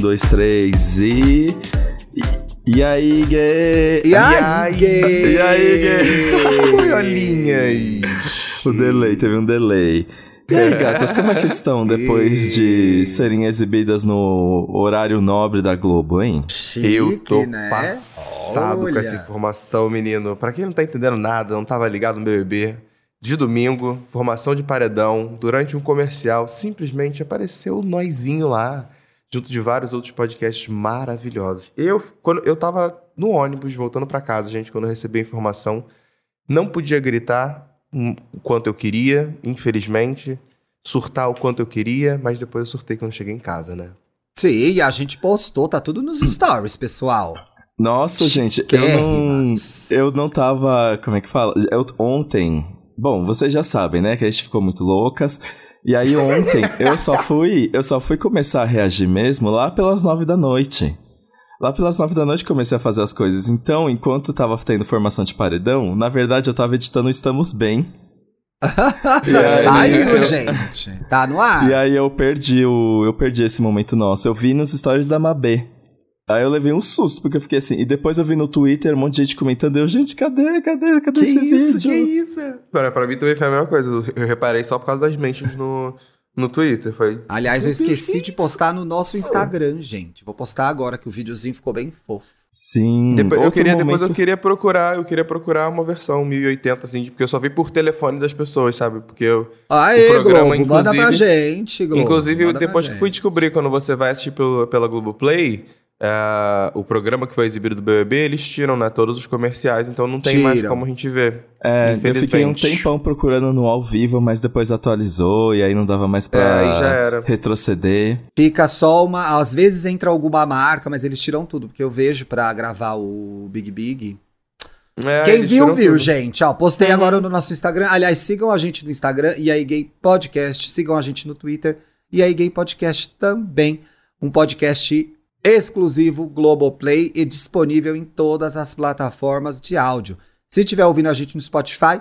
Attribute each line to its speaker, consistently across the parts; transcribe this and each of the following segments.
Speaker 1: dois, três e. E aí, gay?
Speaker 2: E aí, gay?
Speaker 1: E aí, gay?
Speaker 2: Olhinhas.
Speaker 1: O delay, teve um delay. E aí, gatas, como é que estão depois de serem exibidas no horário nobre da Globo, hein?
Speaker 2: Chique,
Speaker 3: Eu tô
Speaker 2: né?
Speaker 3: passado
Speaker 2: Olha.
Speaker 3: com essa informação, menino. Pra quem não tá entendendo nada, não tava ligado no BBB, de domingo, formação de paredão, durante um comercial, simplesmente apareceu o Noizinho lá, junto de vários outros podcasts maravilhosos. Eu, quando eu tava no ônibus, voltando pra casa, gente, quando eu recebi a informação, não podia gritar hum, o quanto eu queria, infelizmente, surtar o quanto eu queria, mas depois eu surtei quando cheguei em casa, né?
Speaker 2: Sim, a gente postou, tá tudo nos stories, pessoal.
Speaker 1: Nossa, gente, eu não. Eu não tava. Como é que fala? Eu, ontem. Bom, vocês já sabem, né? Que a gente ficou muito loucas. E aí ontem eu só fui. Eu só fui começar a reagir mesmo lá pelas nove da noite. Lá pelas nove da noite comecei a fazer as coisas. Então, enquanto tava tendo formação de paredão, na verdade eu tava editando Estamos Bem. Aí-
Speaker 2: Saiu, gente. Tá no ar.
Speaker 1: E aí eu perdi o. Eu perdi esse momento nosso. Eu vi nos stories da Mabê. Aí eu levei um susto, porque eu fiquei assim. E depois eu vi no Twitter um monte de gente comentando. Eu, gente, cadê? Cadê? Cadê
Speaker 3: Que
Speaker 1: esse
Speaker 3: isso,
Speaker 1: vídeo?
Speaker 3: que isso? Pra, pra mim também foi a mesma coisa. Eu reparei só por causa das mentions no, no Twitter. Foi.
Speaker 2: Aliás, eu esqueci
Speaker 3: que
Speaker 2: de postar no nosso Instagram, gente. Vou postar agora que o videozinho ficou bem fofo.
Speaker 1: Sim.
Speaker 3: Depois, eu queria, depois eu
Speaker 1: momento-
Speaker 3: queria procurar, eu queria procurar uma versão 1080, assim, porque eu só vi por telefone das pessoas, sabe? Porque eu.
Speaker 2: Aê,
Speaker 3: O programa,
Speaker 2: Globo, manda pra
Speaker 3: inclusive-
Speaker 2: gente, Globo.
Speaker 3: inclusive, depois que fui descobrir, quando você vai assistir pelo, pela Globoplay, é, o programa que foi exibido do BBB, eles tiram, né? Todos os comerciais, então não tem mais
Speaker 2: Tiram.
Speaker 3: como a gente ver.
Speaker 1: É, eu fiquei um tempão procurando no ao vivo, mas depois atualizou e aí não dava mais
Speaker 3: É,
Speaker 1: pra
Speaker 3: era.
Speaker 1: retroceder.
Speaker 2: Fica só uma. Às vezes entra alguma marca, mas eles tiram tudo, porque eu vejo pra gravar o Big Big.
Speaker 3: É,
Speaker 2: Quem viu, viu,
Speaker 3: tudo.
Speaker 2: gente. Ó, postei
Speaker 3: Uhum.
Speaker 2: agora no nosso Instagram. Aliás, sigam a gente no Instagram, e aí Gay Podcast. Sigam a gente no Twitter, e aí Gay Podcast também. Um podcast exclusivo Globoplay e disponível em todas as plataformas de áudio. Se tiver ouvindo a gente no Spotify,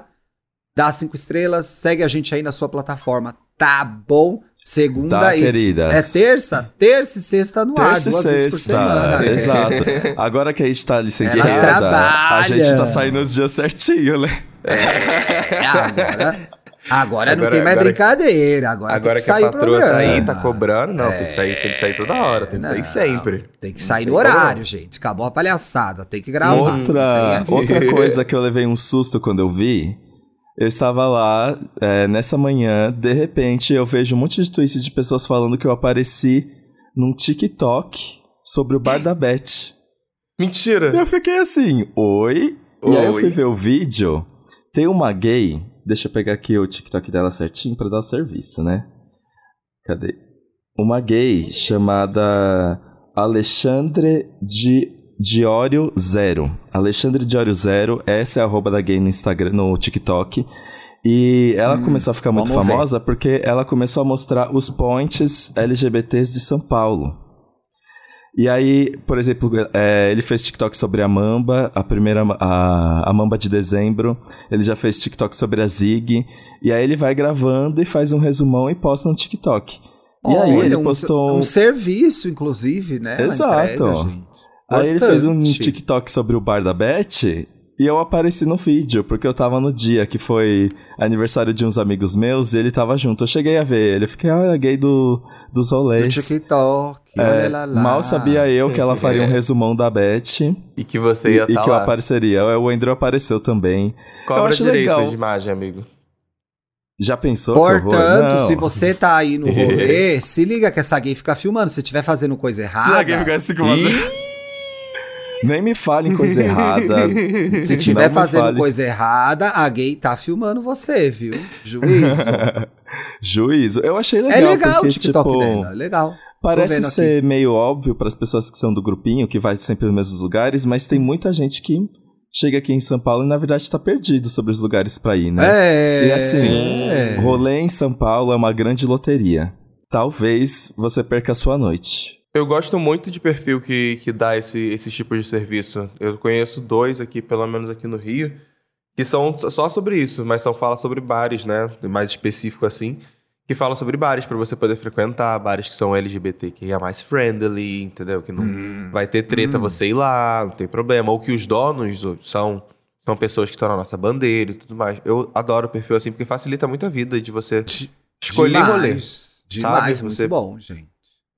Speaker 2: dá cinco estrelas, segue a gente aí na sua plataforma, tá bom? Segunda
Speaker 1: Tá,
Speaker 2: e
Speaker 1: queridas.
Speaker 2: é terça, terça e sexta no ar,
Speaker 1: Terça e
Speaker 2: duas vezes por
Speaker 1: sexta,
Speaker 2: semana. É.
Speaker 1: exato. Agora que a gente tá licenciada, a gente tá saindo os dias certinho, né?
Speaker 2: É, agora, agora, não
Speaker 3: Agora-
Speaker 2: tem mais
Speaker 3: agora-
Speaker 2: brincadeira. Agora,
Speaker 3: Agora
Speaker 2: tem que
Speaker 3: que, a
Speaker 2: sair o
Speaker 3: patroa tá aí, tá cobrando, não, tem, que sair, tem que sair toda hora, tem que
Speaker 2: Não,
Speaker 3: sair sempre.
Speaker 2: Tem que sair
Speaker 3: Não
Speaker 2: no horário,
Speaker 3: como.
Speaker 2: gente. Acabou a palhaçada. Tem que gravar.
Speaker 1: Outra, outra coisa que eu levei um susto quando eu vi, eu estava lá é, nessa manhã, de repente eu vejo um monte de tweets de pessoas falando que eu apareci num TikTok sobre o bar da Beth. E
Speaker 3: Mentira!
Speaker 1: eu fiquei assim, oi? E aí eu
Speaker 3: Oi.
Speaker 1: fui ver o vídeo, tem uma gay, deixa eu pegar aqui o TikTok dela certinho pra dar o serviço, né? Cadê? Uma gay chamada Alexandre Di, Diório Zero. Alexandre Diório Zero, essa é a arroba da gay no Instagram, no TikTok. E ela
Speaker 2: Hum,
Speaker 1: começou a ficar muito
Speaker 2: vamos ver.
Speaker 1: famosa porque ela começou a mostrar os points LGBTs de São Paulo. E aí, por exemplo, é, ele fez TikTok sobre a Mamba, a primeira, a, a Mamba de dezembro. Ele já fez TikTok sobre a Zig. E aí ele vai gravando e faz um resumão e posta no TikTok. E aí ele
Speaker 2: um,
Speaker 1: postou
Speaker 2: um serviço, inclusive, né?
Speaker 1: Exato.
Speaker 2: entrega.
Speaker 1: Aí ele fez um. TikTok sobre o bar da Beth e eu apareci no vídeo, porque eu tava no dia que foi aniversário de uns amigos meus e ele tava junto. Eu cheguei a ver ele, eu fiquei, olha, gay do, dos
Speaker 2: Do
Speaker 1: rolês.
Speaker 2: TikTok.
Speaker 1: É,
Speaker 2: olha lá, lá.
Speaker 1: mal sabia eu que ela faria um resumão da Beth
Speaker 3: E que você
Speaker 1: e,
Speaker 3: ia
Speaker 1: e
Speaker 3: estar
Speaker 1: que eu
Speaker 3: lá.
Speaker 1: apareceria. O Andrew apareceu também. eu
Speaker 3: Cobra
Speaker 1: acho
Speaker 3: direito
Speaker 1: legal.
Speaker 3: de imagem, amigo.
Speaker 1: Já pensou que eu?
Speaker 2: Portanto, se você tá aí no rolê, se liga que essa gay fica filmando. Se estiver fazendo coisa errada.
Speaker 3: assim
Speaker 1: Ih, Nem me fale em coisa errada.
Speaker 2: Se tiver fazendo
Speaker 1: fale.
Speaker 2: coisa errada, a gay tá filmando você, viu? Juízo.
Speaker 1: Juízo. Eu achei legal.
Speaker 2: é legal
Speaker 1: porque,
Speaker 2: o TikTok
Speaker 1: tipo,
Speaker 2: dela, é legal.
Speaker 1: Parece
Speaker 2: vendo aqui.
Speaker 1: ser meio óbvio para as pessoas que são do grupinho, que vai sempre nos mesmos lugares, mas tem muita gente que chega aqui em São Paulo e na verdade está perdido sobre os lugares para ir, né?
Speaker 2: É.
Speaker 1: E assim,
Speaker 2: é.
Speaker 1: rolê em São Paulo é uma grande loteria. Talvez você perca a sua noite.
Speaker 3: Eu gosto muito de perfil que, que dá esse, esses tipos de serviço. Eu conheço dois aqui, pelo menos aqui no Rio, que são só sobre isso, mas são fala sobre bares, né? Mais específico assim. que fala sobre bares para você poder frequentar, bares que são LGBTQIA mais friendly, entendeu? Que não
Speaker 2: Hum.
Speaker 3: vai ter treta você ir lá, não tem problema. Ou que os donos são, são pessoas que estão na nossa bandeira e tudo mais. Eu adoro o perfil assim, porque facilita muito a vida de você escolher rolê.
Speaker 2: Demais, demais,
Speaker 3: sabe?
Speaker 2: muito
Speaker 3: Você-
Speaker 2: bom, gente.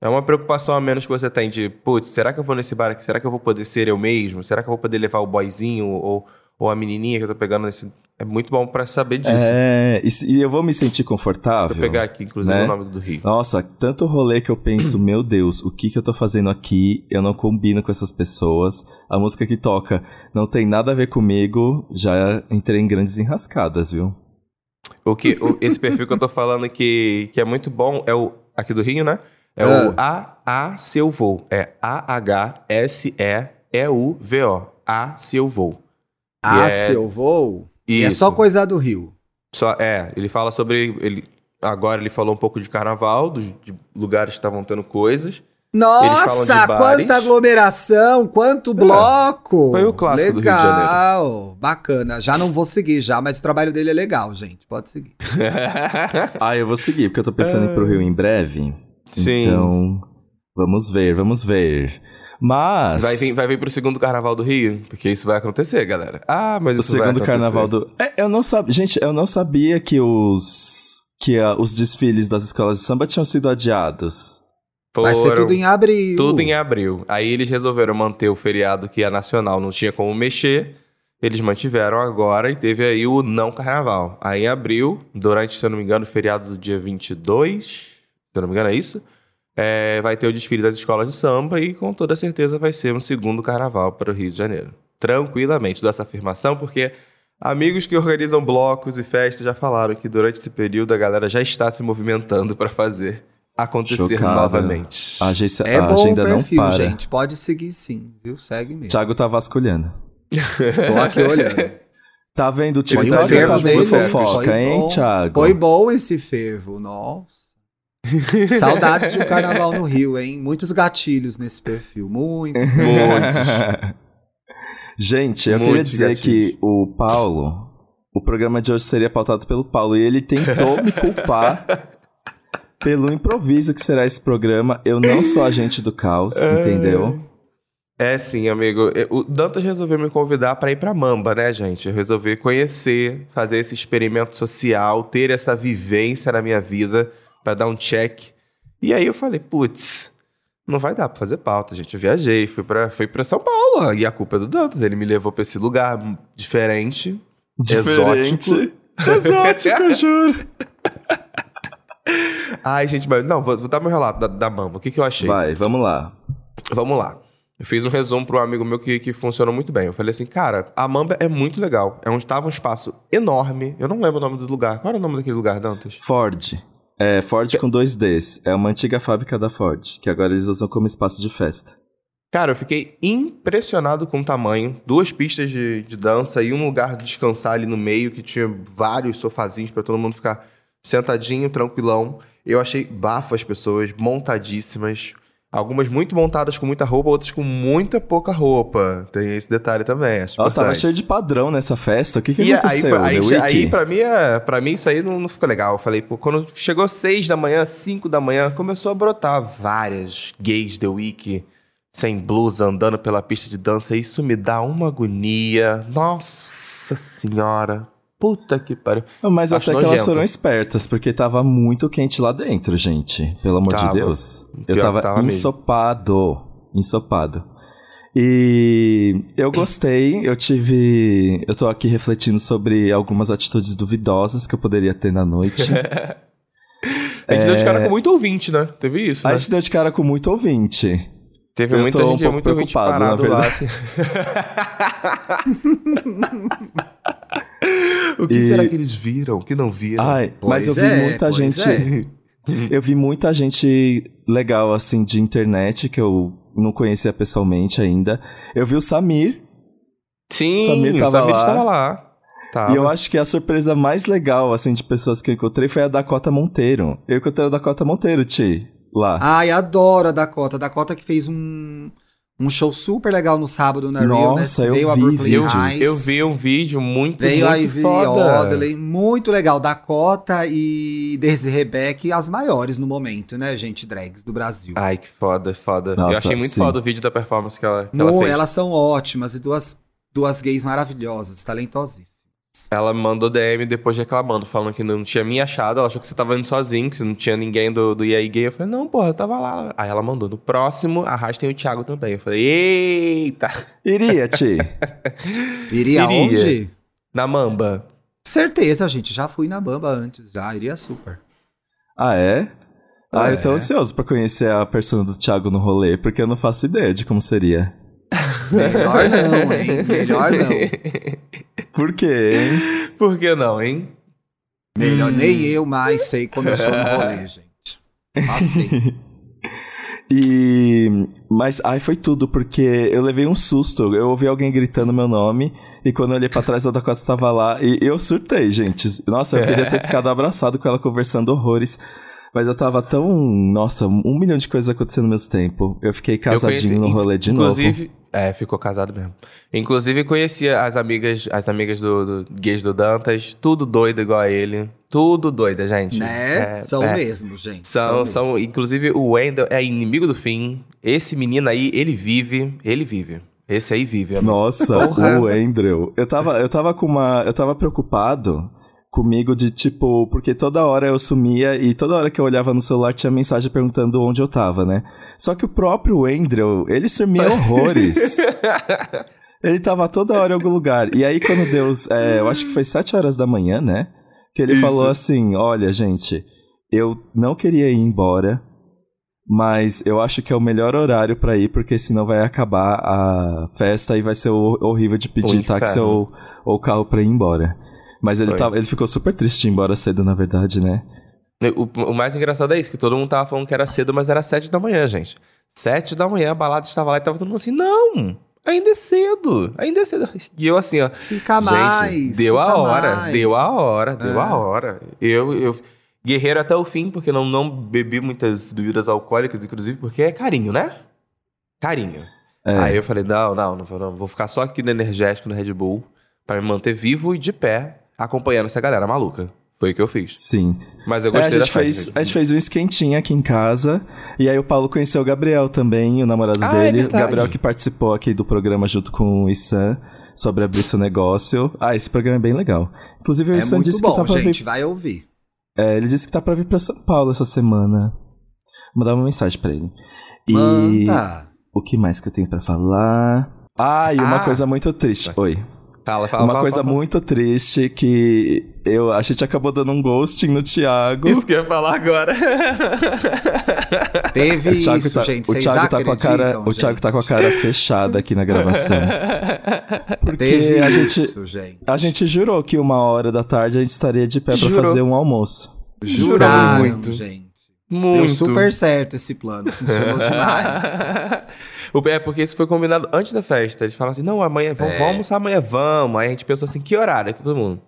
Speaker 3: É uma preocupação a menos que você tem de, putz, será que eu vou nesse bar aqui? Será que eu vou poder ser eu mesmo? Será que eu vou poder levar o boyzinho ou, ou a menininha que eu tô pegando nesse... É muito bom pra saber disso.
Speaker 1: É, e, e eu vou me sentir confortável.
Speaker 3: Vou pegar aqui, inclusive,
Speaker 1: né?
Speaker 3: o nome do Rio.
Speaker 1: Nossa, tanto rolê que eu penso, meu Deus, o que que eu tô fazendo aqui? Eu não combino com essas pessoas. A música que toca não tem nada a ver comigo. Já entrei em grandes enrascadas, viu?
Speaker 3: O que, o- esse perfil que eu tô falando que, que é muito bom é o aqui do Rio, né? É
Speaker 2: Ah.
Speaker 3: o A A Seu Voo. É A H S E E U V O. A Seu Voo.
Speaker 2: Ah,
Speaker 3: é-
Speaker 2: seu voo. E é só coisa do Rio.
Speaker 3: Só é, ele fala sobre ele agora ele falou um pouco de carnaval, dos de lugares que estavam tendo coisas.
Speaker 2: Nossa, quanta aglomeração, quanto bloco.
Speaker 3: Foi o clássico do Rio de
Speaker 2: Legal, bacana. Já não vou seguir já, mas o trabalho dele é legal, gente. Pode seguir.
Speaker 1: Ah, eu vou seguir, porque eu tô pensando em ir pro Rio em breve.
Speaker 3: Sim.
Speaker 1: Então, vamos ver, vamos ver. Mas.
Speaker 3: Vai vir, vai vir pro segundo carnaval do Rio, porque isso vai acontecer, galera. Ah, mas
Speaker 1: o
Speaker 3: isso vai
Speaker 1: segundo
Speaker 3: acontecer.
Speaker 1: carnaval do. É, eu não sabia. Gente, eu não sabia que os. Que os desfiles das escolas de samba tinham sido adiados.
Speaker 2: Vai ser
Speaker 3: Foram
Speaker 2: tudo em abril.
Speaker 3: tudo em abril. Aí eles resolveram manter o feriado que é nacional, não tinha como mexer. Eles mantiveram agora e teve aí o não carnaval. Aí em abril, durante, se eu não me engano, o feriado do dia 22, se eu não me engano é isso, é, vai ter o desfile das escolas de samba e com toda certeza vai ser um segundo carnaval para o Rio de Janeiro. Tranquilamente, dou essa afirmação porque amigos que organizam blocos e festas já falaram que durante esse período a galera já está se movimentando para fazer acontecer
Speaker 1: Chocado.
Speaker 3: novamente.
Speaker 1: A, agência,
Speaker 2: É
Speaker 1: a
Speaker 2: bom o
Speaker 1: agenda não
Speaker 2: perfil,
Speaker 1: para.
Speaker 2: gente. Pode seguir sim, viu? Segue mesmo.
Speaker 1: Thiago tá vasculhando.
Speaker 2: Tô aqui olhando.
Speaker 1: Tá vendo o
Speaker 2: um fervo
Speaker 1: Tá vendo
Speaker 2: dele,
Speaker 1: fofoca,
Speaker 2: foi
Speaker 1: hein,
Speaker 2: bom.
Speaker 1: Thiago?
Speaker 2: Foi bom esse fervo, nossa. Saudades de um carnaval no Rio, hein? Muitos gatilhos nesse perfil, muito.
Speaker 3: Muitos.
Speaker 1: Gente, eu queria
Speaker 3: Muitos
Speaker 1: dizer
Speaker 3: gatilhos.
Speaker 1: que o Paulo, o programa de hoje seria pautado pelo Paulo e ele tentou me culpar pelo improviso que será esse programa. Eu não sou agente do caos, entendeu?
Speaker 3: É sim, amigo. O Dantas resolveu me convidar para ir pra Mamba, né, gente? Eu resolvi conhecer, fazer esse experimento social, ter essa vivência na minha vida para dar um check. E aí eu falei, putz, não vai dar pra fazer pauta, gente. Eu viajei, fui pra, fui pra São Paulo. E a culpa é do Dantas. Ele me levou pra esse lugar diferente, exótico.
Speaker 1: Exótico, eu juro.
Speaker 3: Ai, gente, mas não, vou, vou dar meu relato da, da Mamba. O que, que eu achei?
Speaker 1: Vai, vamos lá.
Speaker 3: Vamos lá. Eu fiz um resumo para um amigo meu que, que funcionou muito bem. Eu falei assim, cara, a Mamba é muito legal. É onde estava um espaço enorme. Eu não lembro o nome do lugar. Qual era o nome daquele lugar, Dantas?
Speaker 1: Ford. É, Ford com dois Ds. É uma antiga fábrica da Ford, que agora eles usam como espaço de festa.
Speaker 3: Cara, eu fiquei impressionado com o tamanho. Duas pistas de, de dança e um lugar de descansar ali no meio, que tinha vários sofazinhos para todo mundo ficar sentadinho, tranquilão. Eu achei bafo as pessoas, montadíssimas. Algumas muito montadas com muita roupa, outras com muita pouca roupa. Tem esse detalhe também, acho
Speaker 1: Nossa, tava cheio de padrão nessa festa. O que, que
Speaker 3: E aí,
Speaker 1: aconteceu?
Speaker 3: aí, aí
Speaker 1: Wiki?
Speaker 3: pra, mim, é- pra mim isso aí não, não ficou legal. Eu falei, pô, quando chegou seis da manhã, cinco da manhã, começou a brotar várias gays The Week sem blusa andando pela pista de dança. Isso me dá uma agonia. Nossa senhora. Puta que pariu.
Speaker 1: Mas
Speaker 3: Acho
Speaker 1: até que elas
Speaker 3: nojento.
Speaker 1: foram espertas, porque tava muito quente lá dentro, gente. Pelo amor
Speaker 3: Tava.
Speaker 1: de Deus. Eu
Speaker 3: Pior
Speaker 1: tava,
Speaker 3: tava mesmo.
Speaker 1: ensopado. Ensopado. E eu gostei, eu tive. Eu tô aqui refletindo sobre algumas atitudes duvidosas que eu poderia ter na noite.
Speaker 3: A gente deu de cara
Speaker 1: É.
Speaker 3: com muito ouvinte, né? Teve isso,
Speaker 1: A
Speaker 3: né?
Speaker 1: gente deu de cara com muito ouvinte.
Speaker 3: Teve
Speaker 1: eu
Speaker 3: muita
Speaker 1: um
Speaker 3: gente,
Speaker 1: pouco
Speaker 3: muito ouvinte parado lá. assim. o que
Speaker 1: E-
Speaker 3: será que eles viram? O que não viram?
Speaker 1: Ai, mas eu vi
Speaker 2: é,
Speaker 1: muita gente.
Speaker 2: é.
Speaker 1: Eu vi muita gente legal, assim, de internet, que eu não conhecia pessoalmente ainda. Eu vi o Samir,
Speaker 3: Sim,
Speaker 1: Samir
Speaker 3: o
Speaker 1: tava
Speaker 3: Samir
Speaker 1: lá.
Speaker 3: estava lá. Tava.
Speaker 1: E eu acho que a surpresa mais legal, assim, de pessoas que eu encontrei foi a Dakota Monteiro. Eu encontrei a Dakota Monteiro, Ti, lá.
Speaker 2: Ai, adoro a Dakota. A Dakota que fez um, Um show super legal no sábado na
Speaker 1: Nossa,
Speaker 2: Realness.
Speaker 1: eu
Speaker 2: Veio a
Speaker 1: vi
Speaker 2: Brooklyn
Speaker 1: vídeos.
Speaker 2: Heights.
Speaker 3: Eu vi um vídeo muito,
Speaker 2: Veio a
Speaker 3: muito
Speaker 2: Ivy
Speaker 3: foda.
Speaker 2: Odley, muito legal. Dakota e Daisy Rebecca, as maiores no momento, né, gente? Drags do Brasil.
Speaker 3: Ai, que foda, foda.
Speaker 1: Nossa,
Speaker 3: eu achei muito
Speaker 1: sim.
Speaker 3: foda o vídeo da performance que ela, que ela
Speaker 2: No-
Speaker 3: fez.
Speaker 2: elas são ótimas e duas, duas gays maravilhosas, talentosíssimas.
Speaker 3: Ela me mandou DM depois reclamando, falando que não tinha me achado. Ela achou que você tava indo sozinho, que não tinha ninguém do, do EA Gay. Eu falei, não, porra, eu tava lá. Aí ela mandou, no próximo, arrastem o Thiago também. Eu falei, eita!
Speaker 1: Iria, Ti.
Speaker 2: Iria,
Speaker 3: Iria.
Speaker 2: onde?
Speaker 3: Na mamba.
Speaker 2: Certeza, gente. Já fui na Bamba antes, já. Iria super.
Speaker 1: Ah, é? Ah, eu tô
Speaker 2: É.
Speaker 1: ansioso pra conhecer a persona do Thiago no rolê, porque eu não faço ideia de como seria.
Speaker 2: Melhor não, hein? Melhor não.
Speaker 1: Por quê, hein?
Speaker 3: Por que não, hein?
Speaker 2: Melhor
Speaker 3: Hum.
Speaker 2: nem eu mais sei como eu sou no rolê, gente. Tempo.
Speaker 1: E. Mas, ai, foi tudo, porque eu levei um susto. Eu ouvi alguém gritando meu nome, e quando eu olhei pra trás, a Dakota tava lá, e eu surtei, gente. Nossa, eu queria ter ficado abraçado com ela conversando horrores. Mas eu tava tão. Nossa, um milhão de coisas acontecendo ao mesmo tempo. Eu fiquei
Speaker 3: Eu
Speaker 1: casadinho no
Speaker 3: conheci-
Speaker 1: rolê de
Speaker 3: inclusive,
Speaker 1: novo.
Speaker 3: É, ficou casado mesmo. Inclusive, conhecia as amigas, as amigas do, do gays do Dantas, tudo doido igual a ele. Tudo doida, gente.
Speaker 2: Né?
Speaker 3: É,
Speaker 2: São
Speaker 3: é.
Speaker 2: mesmo, gente.
Speaker 3: São,
Speaker 2: mesmo.
Speaker 3: são, inclusive o Wendell é inimigo do fim. Esse menino aí, ele vive, ele vive. Esse aí vive, amor.
Speaker 1: Nossa,
Speaker 3: Porra.
Speaker 1: o Andrew. Eu tava, eu tava com uma. Eu tava preocupado comigo de tipo, porque toda hora eu sumia e toda hora que eu olhava no celular tinha mensagem perguntando onde eu tava, né? Só que o próprio Andrew, ele sumia horrores. ele tava toda hora em algum lugar. E aí, quando Deus. é, eu acho que foi sete horas da manhã, né? Que ele
Speaker 3: Isso.
Speaker 1: falou assim: olha, gente, eu não queria ir embora. Mas eu acho que é o melhor horário pra ir, porque senão vai acabar a festa e vai ser hor- horrível de pedir táxi ou, ou carro pra ir embora. Mas ele, tava, ele ficou super triste de ir embora cedo, na verdade, né?
Speaker 3: O, o mais engraçado é isso, que todo mundo tava falando que era cedo, mas era sete da manhã, gente. Sete da manhã, a balada estava lá e tava todo mundo assim, não, ainda é cedo, ainda é cedo. E eu assim, ó,
Speaker 2: Fica mais.
Speaker 3: Gente, deu a
Speaker 2: fica
Speaker 3: hora,
Speaker 2: mais.
Speaker 3: deu a hora, deu
Speaker 2: É.
Speaker 3: a hora. Eu, eu guerreiro até o fim, porque não, não bebi muitas bebidas alcoólicas, inclusive, porque é carinho, né? Carinho.
Speaker 1: É.
Speaker 3: Aí eu falei, não, não, não vou, não, vou ficar só aqui no energético, no Red Bull, pra me manter vivo e de pé, acompanhando essa galera maluca. Foi o que eu fiz.
Speaker 1: Sim.
Speaker 3: Mas eu
Speaker 1: É, a,
Speaker 3: gostei da
Speaker 1: gente
Speaker 3: festa.
Speaker 1: fez, a gente fez um esquentinho aqui em casa. E aí o Paulo conheceu o Gabriel também, o namorado
Speaker 3: Ah, é
Speaker 1: dele. o
Speaker 3: verdade.
Speaker 1: Gabriel que participou aqui do programa junto com o Issan sobre abrir seu negócio. Ah, esse programa é bem legal. Inclusive o
Speaker 2: É
Speaker 1: Issan disse que tá
Speaker 2: bom,
Speaker 1: pra
Speaker 2: gente.
Speaker 1: vir.
Speaker 2: Vai ouvir.
Speaker 1: É, ele disse que tá pra vir pra São Paulo essa semana. Vou mandar uma mensagem pra ele. E
Speaker 2: Manda.
Speaker 1: o que mais que eu tenho pra falar? Ah, e uma
Speaker 3: Ah.
Speaker 1: coisa muito triste. Oi.
Speaker 3: Fala, fala,
Speaker 1: uma
Speaker 3: fala,
Speaker 1: coisa
Speaker 3: fala,
Speaker 1: muito triste que eu, a gente acabou dando um ghosting no Thiago.
Speaker 3: Isso que eu ia falar agora.
Speaker 2: Teve
Speaker 1: O Thiago,
Speaker 2: isso,
Speaker 1: tá,
Speaker 2: gente.
Speaker 1: o Thiago tá com a cara,
Speaker 2: acreditam,
Speaker 1: o Thiago
Speaker 2: gente?
Speaker 1: tá com a cara fechada aqui na gravação. Porque
Speaker 2: Teve
Speaker 1: a gente,
Speaker 2: isso, gente.
Speaker 1: a gente jurou que uma hora da tarde a gente estaria de pé pra
Speaker 3: Jurou.
Speaker 1: fazer um almoço.
Speaker 2: Juraram,
Speaker 3: muito.
Speaker 2: gente.
Speaker 3: Muito.
Speaker 2: Deu super certo esse plano. Funcionou demais.
Speaker 3: É porque isso foi combinado antes da festa. Eles falaram assim: não, amanhã, vamos,
Speaker 2: É.
Speaker 3: vamos almoçar amanhã, vamos. Aí a gente pensou assim: que horário? Aí todo mundo.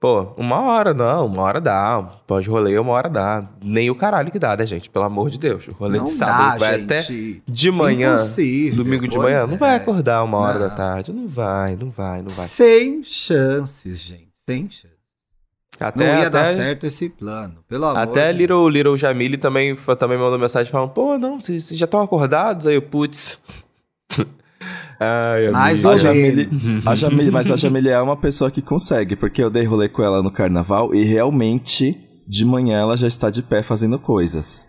Speaker 3: Pô, uma hora não, uma hora dá. Pode rolê, uma hora dá. Nem o caralho que dá, né, gente? Pelo amor de Deus. O rolê
Speaker 2: Não
Speaker 3: de sábado
Speaker 2: dá,
Speaker 3: vai
Speaker 2: gente.
Speaker 3: até de manhã.
Speaker 2: Impossível,
Speaker 3: Domingo de manhã. Não
Speaker 2: é.
Speaker 3: vai acordar uma hora
Speaker 2: Não.
Speaker 3: da tarde. Não vai, não vai, não vai.
Speaker 2: Sem chances, gente. Sem chances.
Speaker 3: Até,
Speaker 2: Não ia
Speaker 3: até,
Speaker 2: dar certo esse plano. Pelo amor
Speaker 3: Até
Speaker 2: de
Speaker 3: Little, Little Jamile também, também mandou mensagem falando: pô, não, vocês vocês já estão acordados? Aí eu, putz. Ai,
Speaker 2: Mais
Speaker 1: A Jamile, a Jamile, mas a Jamile é uma pessoa que consegue, porque eu dei rolê com ela no carnaval e realmente de manhã ela já está de pé fazendo coisas.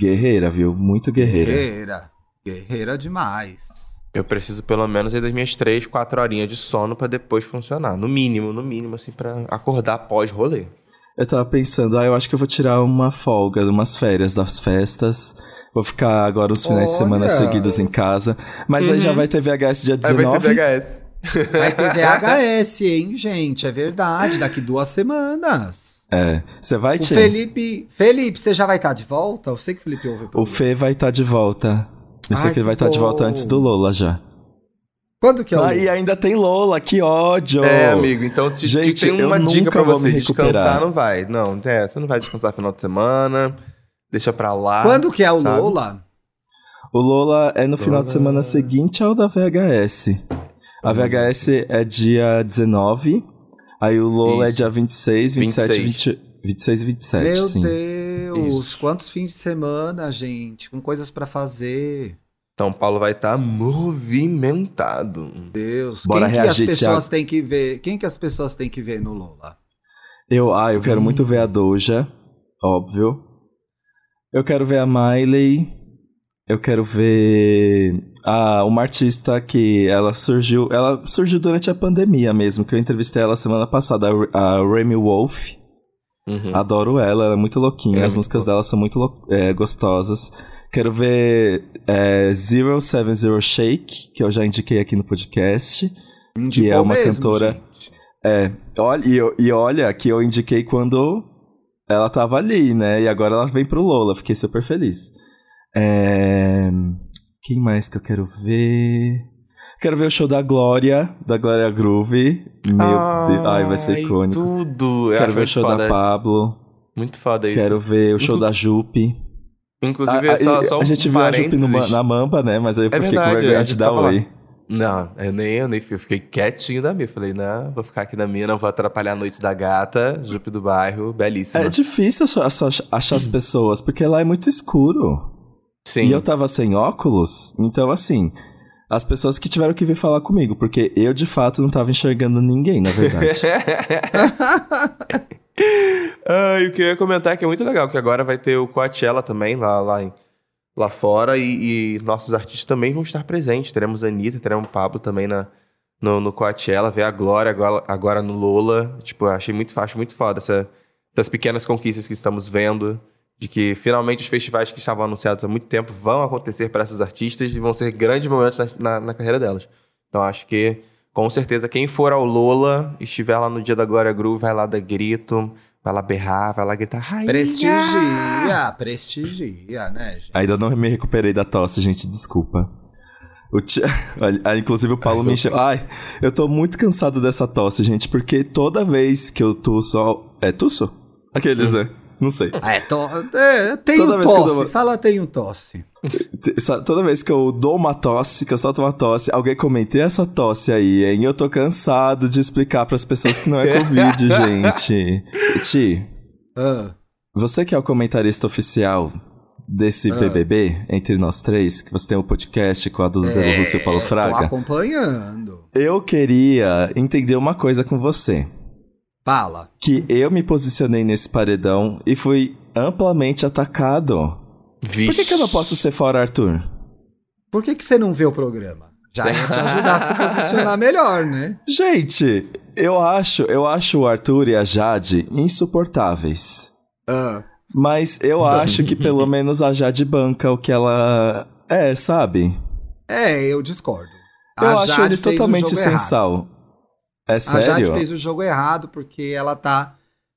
Speaker 1: Guerreira, viu? Muito guerreira.
Speaker 2: Guerreira. Guerreira demais.
Speaker 3: Eu preciso pelo menos aí das minhas três, quatro horinhas de sono pra depois funcionar. No mínimo, no mínimo, assim, pra acordar pós-rolê.
Speaker 1: Eu tava pensando, ah, eu acho que eu vou tirar uma folga, umas férias das festas. Vou ficar agora os finais de semana
Speaker 2: Olha.
Speaker 1: seguidos em casa. Mas aí já vai ter VHS dia 19.
Speaker 3: VHS.
Speaker 2: Vai ter VHS, hein, gente? É verdade. Daqui duas semanas.
Speaker 1: É. Você vai,
Speaker 2: O
Speaker 1: Tia?
Speaker 2: Felipe. Felipe, você já vai estar de volta? Eu sei que o Felipe ouve
Speaker 1: O Fê vai estar de volta. Eu sei
Speaker 2: Ai,
Speaker 1: que ele vai estar de volta antes do Lola já.
Speaker 2: Quando que é o.
Speaker 1: Ah, e ainda tem Lola, que ódio!
Speaker 3: É, amigo, então se
Speaker 1: Gente,
Speaker 3: tem uma
Speaker 1: eu
Speaker 3: dica
Speaker 1: nunca
Speaker 3: pra
Speaker 1: vou
Speaker 3: você.
Speaker 1: me recuperar.
Speaker 3: Descansar não vai. Não, é, você não vai descansar final de semana. Deixa pra lá.
Speaker 2: Quando que é o
Speaker 3: sabe?
Speaker 2: Lola?
Speaker 1: O Lola é no final de semana seguinte ao da VHS. A VHS é dia 19, aí o Lola é
Speaker 3: Isso.
Speaker 1: dia 26, 27,
Speaker 3: 26.
Speaker 1: 20, 26 e 27,
Speaker 2: Meu
Speaker 1: sim.
Speaker 2: Deus,
Speaker 3: Isso.
Speaker 2: quantos fins de semana, gente, com coisas pra fazer.
Speaker 3: São Paulo vai estar movimentado.
Speaker 2: Deus,
Speaker 1: Bora
Speaker 2: quem que as pessoas
Speaker 1: Thiago.
Speaker 2: têm que ver? Quem que as pessoas têm que ver no Lola?
Speaker 1: Eu, ah, eu quero muito ver a Doja, óbvio. Eu quero ver a Miley. Eu quero ver ah, uma artista que ela surgiu, ela surgiu durante a pandemia mesmo, que eu entrevistei ela semana passada, a, a Remy Wolf.
Speaker 3: Uhum.
Speaker 1: Adoro ela, ela é muito louquinha,
Speaker 3: é
Speaker 1: as
Speaker 3: muito
Speaker 1: músicas dela são muito é, gostosas. Quero ver é, Zero Seven Zero Shake, que eu já indiquei aqui no podcast.
Speaker 2: Indicou
Speaker 1: é uma
Speaker 2: mesmo,
Speaker 1: cantora-
Speaker 2: gente.
Speaker 1: É, olha, e, e olha que eu indiquei quando ela tava ali, né? E agora ela vem pro Lola, fiquei super feliz. É, Quem mais que eu quero ver? Quero ver o show da Glória, da Glória Groove. Meu Deus, ai, vai ser icônico.
Speaker 3: Tudo. Eu
Speaker 1: Quero ver o show
Speaker 3: foda.
Speaker 1: da Pablo.
Speaker 3: Muito foda isso.
Speaker 1: Quero ver o show
Speaker 3: Inclu-
Speaker 1: da Jupe.
Speaker 3: Inclusive,
Speaker 1: a,
Speaker 3: é só,
Speaker 1: a-
Speaker 3: só
Speaker 1: a
Speaker 3: um
Speaker 1: gente viu a Jupe no,
Speaker 3: parênteses.
Speaker 1: na Mamba, né? Mas aí eu
Speaker 3: É
Speaker 1: fiquei
Speaker 3: verdade,
Speaker 1: com vergonha
Speaker 3: a
Speaker 1: de dar
Speaker 3: lá.
Speaker 1: oi.
Speaker 3: Não, eu nem, eu nem fui. Eu fiquei quietinho da minha. Falei, não, vou ficar aqui na minha, não vou atrapalhar a noite da gata, Jupe do bairro, belíssima.
Speaker 1: É difícil achar, achar- achar as pessoas, porque lá é muito escuro.
Speaker 3: Sim.
Speaker 1: E eu tava sem óculos, então assim, as pessoas que tiveram que vir falar comigo, porque eu de fato não tava enxergando ninguém, na verdade.
Speaker 3: ah, e o que eu ia comentar é que é muito legal, que agora vai ter o Coachella também lá, lá, em- lá fora e, e nossos artistas também vão estar presentes. Teremos a Anitta, teremos o Pablo também na, no, no Coachella, ver a Glória agora, agora no Lola. Tipo, eu achei muito, acho muito foda essa, essas pequenas conquistas que estamos vendo. De que finalmente os festivais que estavam anunciados há muito tempo vão acontecer para essas artistas e vão ser grandes momentos na, na, na carreira delas. Então acho que, com certeza, quem for ao Lola, estiver lá no dia da Glória Groove, vai lá dar grito, vai lá berrar, vai lá gritar. "Rainha!"
Speaker 2: Prestigia, prestigia, né, gente?
Speaker 1: Ainda não me recuperei da tosse, gente, desculpa. O Ti- Olha, ah, Inclusive o Paulo
Speaker 3: Ai,
Speaker 1: me
Speaker 3: eu-
Speaker 1: encheu. Ai, eu tô muito cansado dessa tosse, gente, porque toda vez que eu tuço. É tuço? Aqueles, né? Não sei.
Speaker 2: Ah, é, to... é tenho
Speaker 1: Toda vez que eu
Speaker 2: tosse,
Speaker 1: dou-
Speaker 2: fala tenho tosse.
Speaker 1: Toda vez que eu dou uma tosse, que eu solto uma tosse, alguém comenta "E essa tosse aí, hein? Eu tô cansado de explicar pras pessoas que não é Covid, gente. Ti,
Speaker 2: Ah,
Speaker 1: você que é o comentarista oficial desse
Speaker 2: Ah.
Speaker 1: BBB, entre nós três, que você tem um podcast com a Duda Delo Russo e o Paulo
Speaker 2: É, tô
Speaker 1: Fraga,
Speaker 2: acompanhando.
Speaker 1: eu queria entender uma coisa com você.
Speaker 2: Fala.
Speaker 1: Que eu me posicionei nesse paredão e fui amplamente atacado.
Speaker 3: Vixe.
Speaker 1: Por que, que eu não posso ser fora, Arthur?
Speaker 2: Por que, que você não vê o programa? Já ia te ajudar a se posicionar melhor, né?
Speaker 1: Gente, eu acho, eu acho o Arthur e a Jade insuportáveis.
Speaker 2: Ah,
Speaker 1: Mas eu acho que pelo menos a Jade banca o que ela é, sabe?
Speaker 2: é, eu discordo.
Speaker 1: Eu
Speaker 2: A
Speaker 1: acho
Speaker 2: Jade
Speaker 1: ele
Speaker 2: fez o
Speaker 1: totalmente sem
Speaker 2: errado.
Speaker 1: sal. É
Speaker 2: A Jade
Speaker 1: sério?
Speaker 2: fez o jogo errado porque ela tá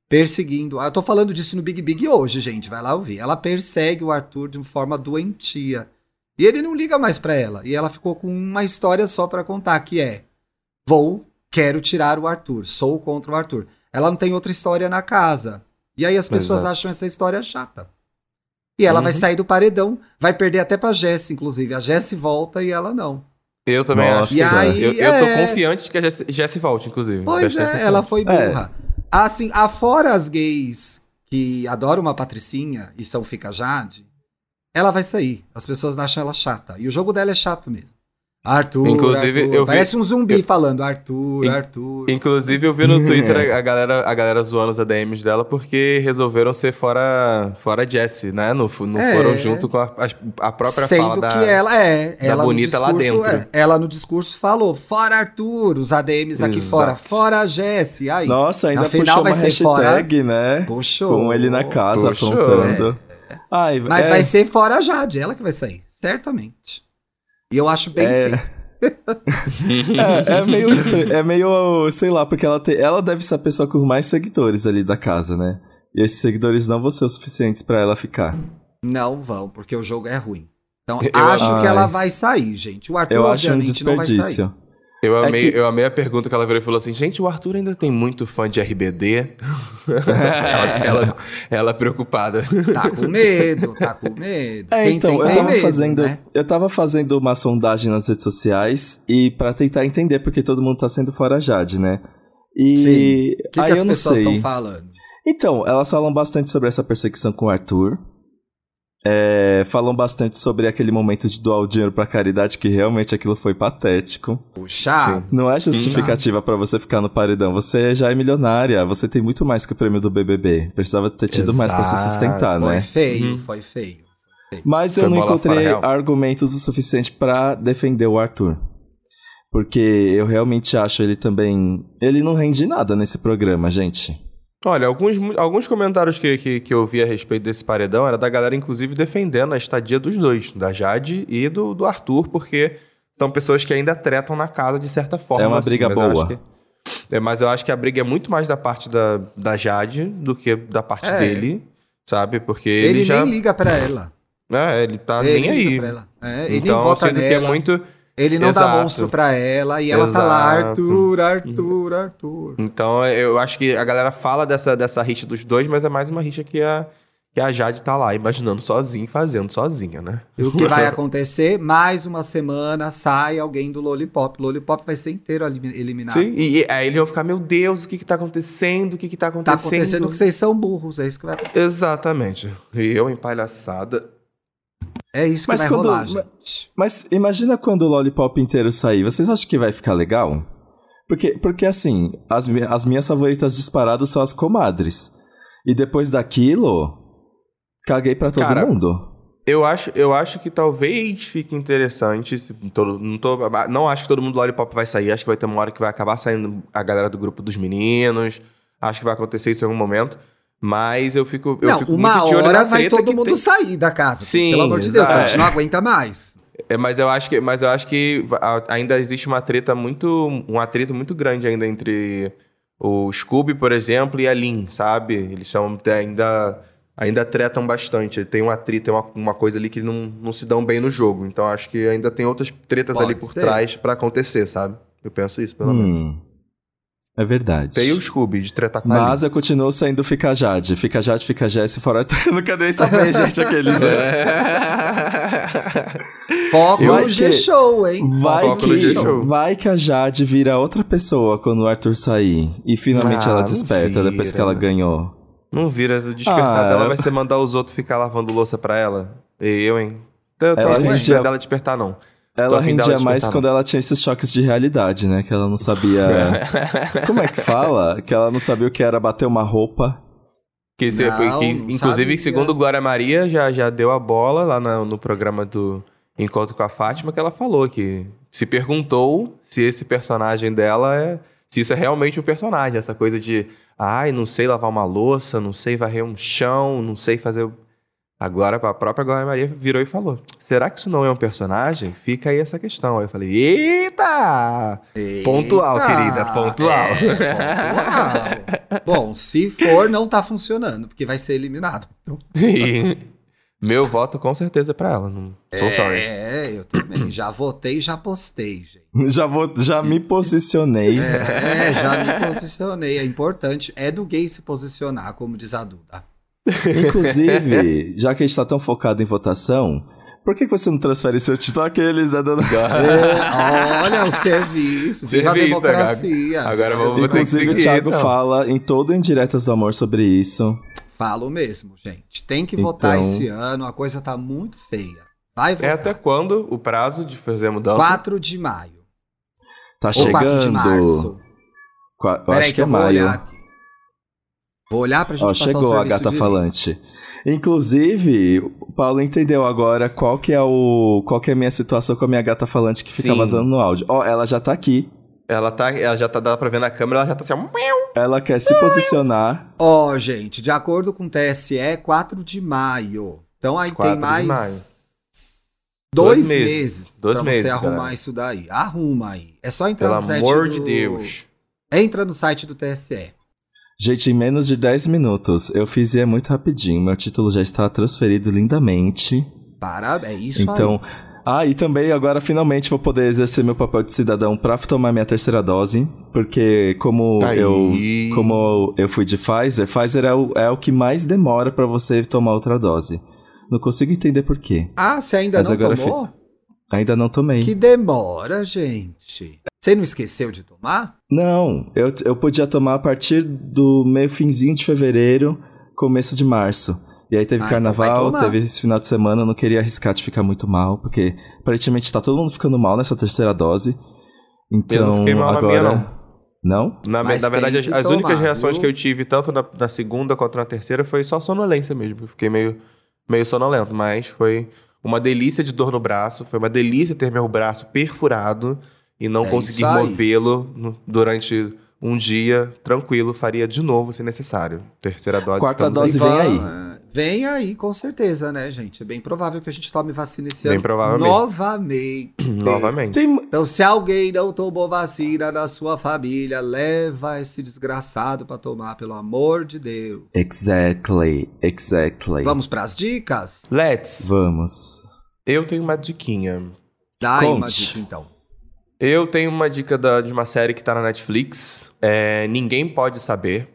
Speaker 2: perseguindo. Ah, Eu tô falando disso no Big Big hoje, gente. Vai lá ouvir. Ela persegue o Arthur de forma doentia. E ele não liga mais pra ela. E ela ficou com uma história só pra contar, que é: Vou, quero tirar o Arthur, sou contra o Arthur. Ela não tem outra história na casa. E aí as pessoas
Speaker 3: Exato.
Speaker 2: acham essa história chata. E ela vai
Speaker 3: Uhum.
Speaker 2: sair do paredão, vai perder até pra Jess, inclusive. A Jess volta e ela não.
Speaker 3: Eu também
Speaker 1: Nossa.
Speaker 3: acho.
Speaker 1: E
Speaker 2: aí,
Speaker 3: eu, eu tô
Speaker 2: é-
Speaker 3: confiante de que a Jess, Jess volte, inclusive.
Speaker 2: Pois é,
Speaker 3: atenção.
Speaker 2: ela foi
Speaker 1: É.
Speaker 2: burra. Assim, afora as gays que adoram uma patricinha e são fica Jade, ela vai sair. As pessoas acham ela chata. E o jogo dela é chato mesmo. Arthur,
Speaker 3: Inclusive,
Speaker 2: Arthur.
Speaker 3: eu vi-
Speaker 2: Parece um zumbi
Speaker 3: eu-
Speaker 2: falando Arthur,
Speaker 3: In-
Speaker 2: Arthur.
Speaker 3: Inclusive, eu vi no Twitter a, a galera, a galera zoando os ADMs dela porque resolveram ser fora, fora Jessie, né? Não, não
Speaker 2: É.
Speaker 3: foram junto com a, a- a própria
Speaker 2: Sendo
Speaker 3: fala da...
Speaker 2: que ela é. ela
Speaker 3: bonita
Speaker 2: no
Speaker 3: lá
Speaker 2: discurso,
Speaker 3: dentro.
Speaker 2: é, ela no discurso falou: fora Arthur, os ADMs aqui
Speaker 3: Exato.
Speaker 2: fora, fora Jessie. Aí,
Speaker 1: Nossa, ainda
Speaker 2: Na final
Speaker 1: puxou
Speaker 2: vai
Speaker 1: uma
Speaker 2: ser
Speaker 1: hashtag, né?
Speaker 2: puxou.
Speaker 1: Com ele na casa,
Speaker 3: Puxou.
Speaker 1: afrontando. Ai,
Speaker 2: Mas
Speaker 1: é,
Speaker 2: vai ser fora a Jade, ela que vai sair, certamente. E eu acho bem
Speaker 1: É.
Speaker 2: feito.
Speaker 1: é, é meio estranho, é meio, sei lá, porque ela, tem, ela deve ser a pessoa com mais seguidores ali da casa, né? E esses seguidores não vão ser o suficientes pra ela ficar.
Speaker 2: Não vão, porque o jogo é ruim. Então,
Speaker 3: Eu
Speaker 2: acho
Speaker 1: acho-
Speaker 2: que ela
Speaker 1: Ai.
Speaker 2: vai sair, gente. O Arthur,
Speaker 1: Eu acho um
Speaker 2: obviamente, não vai sair.
Speaker 3: Eu
Speaker 1: É
Speaker 3: amei,
Speaker 1: que-
Speaker 3: eu amei a pergunta que ela virou e falou assim: gente, o Arthur ainda tem muito fã de RBD. ela, ela, ela preocupada.
Speaker 2: Tá com medo, tá com medo.
Speaker 1: É, então,
Speaker 2: tem,
Speaker 1: eu
Speaker 2: tem
Speaker 1: tava
Speaker 2: medo,
Speaker 1: fazendo.
Speaker 2: né?
Speaker 1: Eu tava fazendo uma sondagem nas redes sociais e pra tentar entender porque todo mundo tá sendo fora Jade, né? E
Speaker 2: Sim. O que,
Speaker 1: aí
Speaker 2: que as
Speaker 1: eu não
Speaker 2: pessoas
Speaker 1: sei.
Speaker 2: estão falando?
Speaker 1: Então, elas falam bastante sobre essa perseguição com o Arthur. É, falam bastante sobre aquele momento de doar o dinheiro pra caridade, que realmente aquilo foi patético.
Speaker 2: Puxado.
Speaker 1: Não é justificativa pra você ficar no paredão. Você já é milionária, você tem muito mais que o prêmio do BBB. Precisava ter tido mais pra se
Speaker 3: Exato.
Speaker 1: sustentar,
Speaker 2: Foi
Speaker 1: né?
Speaker 2: feio,
Speaker 3: Uhum.
Speaker 2: foi feio.
Speaker 1: Mas eu
Speaker 3: Foi
Speaker 1: não
Speaker 3: bola fora
Speaker 1: encontrei argumentos o suficiente pra defender o Arthur. Porque eu realmente acho ele também. Ele não rende nada nesse programa, gente.
Speaker 3: Olha, alguns, alguns comentários que, que, que eu vi a respeito desse paredão era da galera, inclusive, defendendo a estadia dos dois, da Jade e do, do Arthur, porque são pessoas que ainda tretam na casa de certa forma.
Speaker 1: É uma
Speaker 3: assim,
Speaker 1: briga
Speaker 3: mas eu
Speaker 1: boa.
Speaker 3: acho que- é, mas eu acho que a briga é muito mais da parte da, da Jade do que da parte
Speaker 2: É.
Speaker 3: dele, sabe? Porque ele,
Speaker 2: Ele,
Speaker 3: já.
Speaker 2: nem liga pra ela.
Speaker 3: É, ele tá
Speaker 2: ele
Speaker 3: nem
Speaker 2: liga
Speaker 3: aí.
Speaker 2: pra ela. É, ele
Speaker 3: então,
Speaker 2: nem vota
Speaker 3: sendo que é
Speaker 2: nela.
Speaker 3: muito.
Speaker 2: Ele não dá
Speaker 3: Exato.
Speaker 2: monstro pra ela e ela tá lá,
Speaker 3: Exato.
Speaker 2: Arthur, Arthur, Arthur.
Speaker 3: Então, eu acho que a galera fala dessa, dessa rixa dos dois, mas é mais uma rixa que a, que a Jade tá lá, imaginando sozinha, fazendo sozinha, né?
Speaker 2: E o que vai acontecer? Mais uma semana sai alguém do Lollipop. Lollipop vai ser inteiro elimi- eliminado.
Speaker 3: Sim, e, e aí eles vão ficar, meu Deus, o que que tá acontecendo? O que que tá
Speaker 2: Tá
Speaker 3: acontecendo?
Speaker 2: acontecendo que vocês são burros, é isso que vai acontecer.
Speaker 3: Exatamente. E eu em palhaçada.
Speaker 2: É isso que
Speaker 1: Mas
Speaker 2: vai
Speaker 1: quando-
Speaker 2: rolar,
Speaker 1: mas-
Speaker 2: gente.
Speaker 1: Mas imagina quando o Lollipop inteiro sair. Vocês acham que vai ficar legal? Porque, porque assim, as, as minhas favoritas disparadas são as comadres. E depois daquilo, caguei pra todo
Speaker 3: Cara,
Speaker 1: mundo.
Speaker 3: Eu acho, eu acho que talvez fique interessante. se todo- não, tô, não acho que todo mundo do Lollipop vai sair. Acho que vai ter uma hora que vai acabar saindo a galera do grupo dos meninos. Acho que vai acontecer isso em algum momento. Mas eu fico, eu
Speaker 2: não,
Speaker 3: fico
Speaker 2: uma
Speaker 3: muito de olho
Speaker 2: hora
Speaker 3: na
Speaker 2: vai todo mundo
Speaker 3: tem.
Speaker 2: sair da casa.
Speaker 3: Sim,
Speaker 2: Pelo amor de Deus, a gente não aguenta mais.
Speaker 3: É, mas eu acho que, mas eu acho que ainda existe uma treta muito, um atrito muito grande ainda entre o Scooby, por exemplo, e a Lin, sabe? Eles são ainda ainda tretam bastante. Tem um atrito, tem uma, uma coisa ali que não, não se dão bem no jogo. Então acho que ainda tem outras tretas
Speaker 2: Pode
Speaker 3: ali por
Speaker 2: ser.
Speaker 3: trás pra acontecer, sabe? Eu penso isso, pelo menos.
Speaker 1: É verdade.
Speaker 3: Tem o Scooby de tretar com a.
Speaker 1: Mas eu continuo saindo Fica Jade. Fica Jade, Fica Jesse, fora. Eu nunca nem saber, gente, aqueles...
Speaker 2: Foco
Speaker 1: Vai
Speaker 2: no
Speaker 1: que-
Speaker 2: G-Show, hein?
Speaker 1: Vai
Speaker 3: Foco no
Speaker 1: que, vai que a Jade vira outra pessoa quando o Arthur sair. E finalmente
Speaker 3: Ah,
Speaker 1: ela desperta depois que ela
Speaker 3: né?
Speaker 1: ganhou.
Speaker 3: Não vira, despertar
Speaker 1: Ah,
Speaker 3: dela vai ser mandar os outros ficar lavando louça pra ela. E eu, hein? Eu tô
Speaker 1: Ela rendia-
Speaker 3: dela despertar, não.
Speaker 1: Ela rendia mais quando ela tinha esses choques de realidade, né? Que ela não sabia. Como é que fala? Que ela não sabia o que era bater uma roupa.
Speaker 3: Que, se-
Speaker 2: Não,
Speaker 3: que, inclusive,
Speaker 2: sabia.
Speaker 3: segundo Glória Maria, já, já deu a bola lá na- no programa do Encontro com a Fátima, que ela falou que se perguntou se esse personagem dela é. Se isso é realmente um personagem, essa coisa de. Ai, não sei lavar uma louça, não sei varrer um chão, não sei fazer. o-" Agora, a própria Glória Maria virou e falou: será que isso não é um personagem? Fica aí essa questão. Aí eu falei: eita! Pontual,
Speaker 2: Eita!
Speaker 3: querida, pontual.
Speaker 2: É, pontual. Bom, se for, não tá funcionando, porque vai ser eliminado.
Speaker 3: E meu voto com certeza é pra ela. Não, so sorry.
Speaker 2: É, eu também. Já votei, já postei, gente.
Speaker 1: Já, vou, já me posicionei.
Speaker 2: É, já me posicionei. É importante. É do gay se posicionar, como diz a Duda.
Speaker 1: Inclusive, já que a gente tá tão focado em votação, por que, que você não transfere seu título àqueles, né, dona
Speaker 2: É, olha o serviço. Viva a
Speaker 3: Serviço,
Speaker 2: democracia.
Speaker 3: Agora vamos- vou ter que
Speaker 1: Inclusive, o
Speaker 3: seguir,
Speaker 1: Thiago
Speaker 3: então.
Speaker 1: fala em todo Indiretas do Amor sobre isso.
Speaker 2: Falo mesmo, gente. Tem que votar
Speaker 1: Então-
Speaker 2: esse ano. A coisa tá muito feia. Vai
Speaker 3: É
Speaker 2: votar.
Speaker 3: até quando o prazo de fazer a mudança?
Speaker 2: 4 de maio.
Speaker 1: Tá
Speaker 2: Ou 4 de
Speaker 1: chegando.
Speaker 2: março.
Speaker 1: Qua- Eu
Speaker 2: Peraí
Speaker 1: acho que,
Speaker 2: que
Speaker 1: é
Speaker 2: eu vou
Speaker 1: maio.
Speaker 2: olhar aqui. Vou olhar pra gente
Speaker 1: Ó,
Speaker 2: passar o
Speaker 1: chegou a gata
Speaker 2: direito.
Speaker 1: falante. Inclusive, o Paulo entendeu agora qual que é o qual que é a minha situação com a minha gata falante que fica
Speaker 3: Sim.
Speaker 1: vazando no áudio. Ó, ela já tá aqui.
Speaker 3: Ela, tá, ela já tá dando pra ver na câmera, ela já tá assim, ó.
Speaker 1: Ela quer se posicionar.
Speaker 2: Ó, gente, de acordo com o TSE, 4 de maio. Então aí
Speaker 3: 4
Speaker 2: tem
Speaker 3: de
Speaker 2: mais
Speaker 3: maio.
Speaker 2: dois,
Speaker 3: Dois meses.
Speaker 2: meses,
Speaker 3: Dois
Speaker 2: pra
Speaker 3: meses,
Speaker 2: você arrumar
Speaker 3: galera.
Speaker 2: isso daí. Arruma aí. É só entrar
Speaker 3: Pelo
Speaker 2: no site
Speaker 3: amor
Speaker 2: do...
Speaker 3: de Deus.
Speaker 2: Entra no site do TSE.
Speaker 1: Gente, em menos de 10 minutos, eu fiz e é muito rapidinho. Meu título já está transferido lindamente.
Speaker 2: Parabéns, é isso
Speaker 1: Então,
Speaker 2: aí.
Speaker 1: Ah, e também agora finalmente vou poder exercer meu papel de cidadão pra tomar minha terceira dose, porque como
Speaker 3: Aí.
Speaker 1: eu como eu fui de Pfizer, Pfizer é o, é o que mais demora pra você tomar outra dose. Não consigo entender por quê.
Speaker 2: Ah, você ainda
Speaker 1: Mas
Speaker 2: não tomou?
Speaker 1: Ainda não tomei.
Speaker 2: Que demora, gente. Você não esqueceu de tomar?
Speaker 1: Não, eu, eu podia tomar a partir do meio finzinho de fevereiro, começo de março. E aí teve
Speaker 2: Ah, então
Speaker 1: carnaval,
Speaker 2: tomar.
Speaker 1: teve esse final de semana, eu não queria arriscar de ficar muito mal, porque aparentemente tá todo mundo ficando mal nessa terceira dose. Então,
Speaker 3: Eu não fiquei mal na minha,
Speaker 1: agora... não.
Speaker 3: Na,
Speaker 2: Mas
Speaker 3: na verdade, as, as
Speaker 2: tomar,
Speaker 3: únicas reações
Speaker 2: viu?
Speaker 3: que eu tive, tanto na, na segunda quanto na terceira, foi só sonolência mesmo. Eu fiquei meio, meio sonolento, mas foi uma delícia de dor no braço, foi uma delícia ter meu braço perfurado e não
Speaker 2: É
Speaker 3: conseguir movê-lo durante um dia tranquilo. Faria de novo se necessário. Terceira dose.
Speaker 1: Quarta dose
Speaker 3: aí.
Speaker 1: vem aí.
Speaker 2: É, Vem aí, com certeza, né, gente? É bem provável que a gente tome vacina esse
Speaker 3: Bem
Speaker 2: ano.
Speaker 3: provavelmente.
Speaker 2: Novamente.
Speaker 3: Novamente.
Speaker 1: Tem...
Speaker 2: Então, se alguém não tomou vacina na sua família, leva esse desgraçado pra tomar, pelo amor de Deus.
Speaker 1: Exactly, exactly.
Speaker 2: Vamos pras dicas?
Speaker 3: Let's.
Speaker 1: Vamos.
Speaker 3: Eu tenho uma diquinha.
Speaker 2: Dá aí uma
Speaker 1: Conte.
Speaker 2: dica, então.
Speaker 3: Eu tenho uma dica da- de uma série que tá na Netflix. É Ninguém Pode Saber.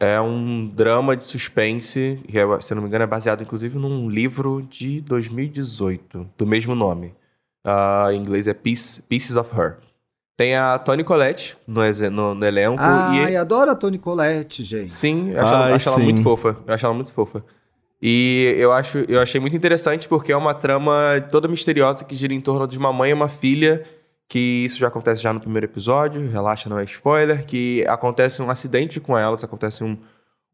Speaker 3: É um drama de suspense, que é, se eu não me engano é baseado inclusive num livro de 2018, do mesmo nome. Ah, em inglês é Piece- Pieces of Her. Tem a Toni Collette no, no- no elenco.
Speaker 2: Ai,
Speaker 3: e
Speaker 2: adoro a Toni Colette, gente.
Speaker 3: Sim, eu acho, ela,
Speaker 1: Ai,
Speaker 3: acho ela
Speaker 1: sim.
Speaker 3: muito fofa. Eu acho ela muito fofa. E eu, acho, eu achei muito interessante porque é uma trama toda misteriosa que gira em torno de uma mãe e uma filha, que isso já acontece já no primeiro episódio, relaxa, não é spoiler, que acontece um acidente com elas, acontece um,